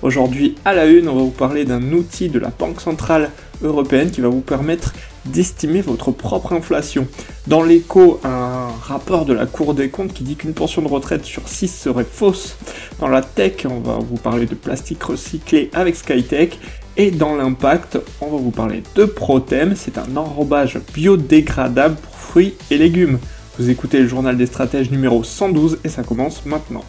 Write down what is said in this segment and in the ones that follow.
Aujourd'hui, à la une, on va vous parler d'un outil de la Banque Centrale Européenne qui va vous permettre d'estimer votre propre inflation. Dans l'écho, un rapport de la Cour des comptes qui dit qu'une pension de retraite sur 6 serait fausse. Dans la tech, on va vous parler de plastique recyclé avec Skytech. Et dans l'impact, on va vous parler de Protem, c'est un enrobage biodégradable pour fruits et légumes. Vous écoutez le journal des stratèges numéro 112 et ça commence maintenant.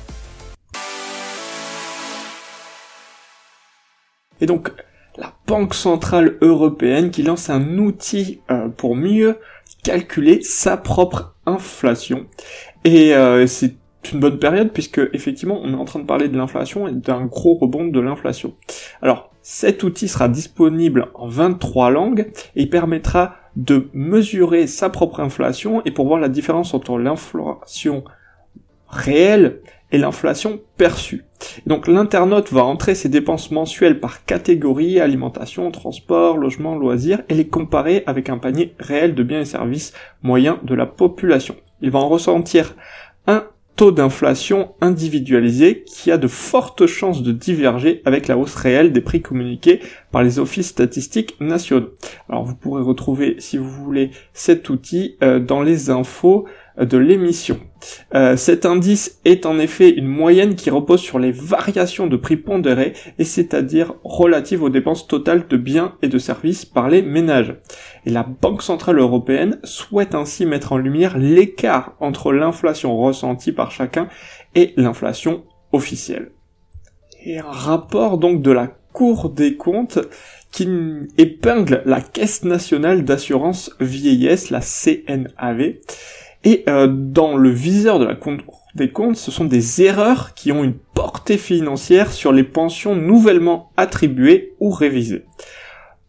Et donc, la Banque Centrale Européenne qui lance un outil euh, pour mieux calculer sa propre inflation. Et euh, c'est une bonne période puisque effectivement on est en train de parler de l'inflation et d'un gros rebond de l'inflation. Alors cet outil sera disponible en 23 langues et il permettra de mesurer sa propre inflation et pour voir la différence entre l'inflation réelle et l'inflation perçue. Donc l'internaute va entrer ses dépenses mensuelles par catégorie, alimentation, transport, logement, loisirs, et les comparer avec un panier réel de biens et services moyens de la population. Il va en ressentir un taux d'inflation individualisé qui a de fortes chances de diverger avec la hausse réelle des prix communiqués par les offices statistiques nationaux. Alors vous pourrez retrouver, si vous voulez, cet outil euh, dans les infos de l'émission. Euh, cet indice est en effet une moyenne qui repose sur les variations de prix pondérés et c'est-à-dire relatives aux dépenses totales de biens et de services par les ménages. Et la Banque Centrale Européenne souhaite ainsi mettre en lumière l'écart entre l'inflation ressentie par chacun et l'inflation officielle. Et un rapport donc de la Cour des comptes qui épingle la Caisse nationale d'assurance vieillesse, la CNAV, et euh, dans le viseur de la Cour des comptes, ce sont des erreurs qui ont une portée financière sur les pensions nouvellement attribuées ou révisées.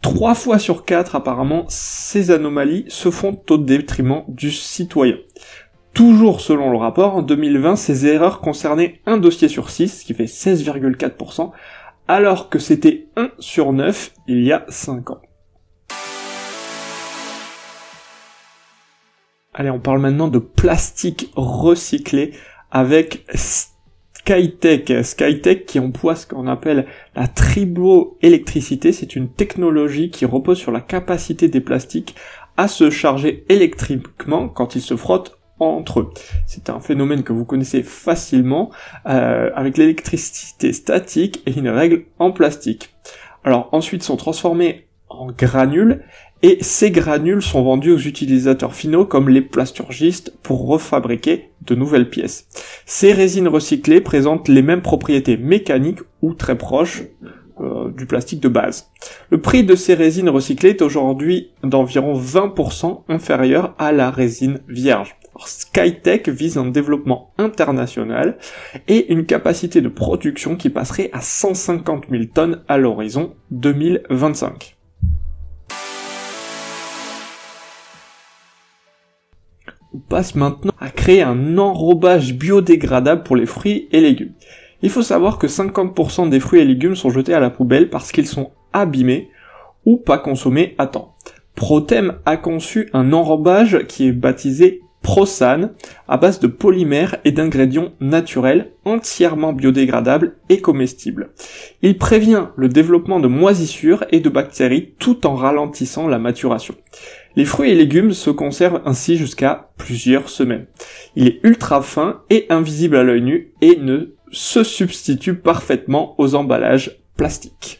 Trois fois sur quatre, apparemment, ces anomalies se font au détriment du citoyen. Toujours selon le rapport, en 2020, ces erreurs concernaient un dossier sur 6, ce qui fait 16,4%, alors que c'était 1 sur 9 il y a 5 ans. Allez, on parle maintenant de plastique recyclé avec Skytech. Skytech qui emploie ce qu'on appelle la triboélectricité. C'est une technologie qui repose sur la capacité des plastiques à se charger électriquement quand ils se frottent entre eux. C'est un phénomène que vous connaissez facilement euh, avec l'électricité statique et une règle en plastique. Alors ensuite sont transformés en granules et ces granules sont vendus aux utilisateurs finaux comme les plasturgistes pour refabriquer de nouvelles pièces. Ces résines recyclées présentent les mêmes propriétés mécaniques ou très proches euh, du plastique de base. Le prix de ces résines recyclées est aujourd'hui d'environ 20% inférieur à la résine vierge. Skytech vise un développement international et une capacité de production qui passerait à 150 000 tonnes à l'horizon 2025. On passe maintenant à créer un enrobage biodégradable pour les fruits et légumes. Il faut savoir que 50% des fruits et légumes sont jetés à la poubelle parce qu'ils sont abîmés ou pas consommés à temps. Protem a conçu un enrobage qui est baptisé Prosan à base de polymères et d'ingrédients naturels entièrement biodégradables et comestibles. Il prévient le développement de moisissures et de bactéries tout en ralentissant la maturation. Les fruits et légumes se conservent ainsi jusqu'à plusieurs semaines. Il est ultra fin et invisible à l'œil nu et ne se substitue parfaitement aux emballages plastiques.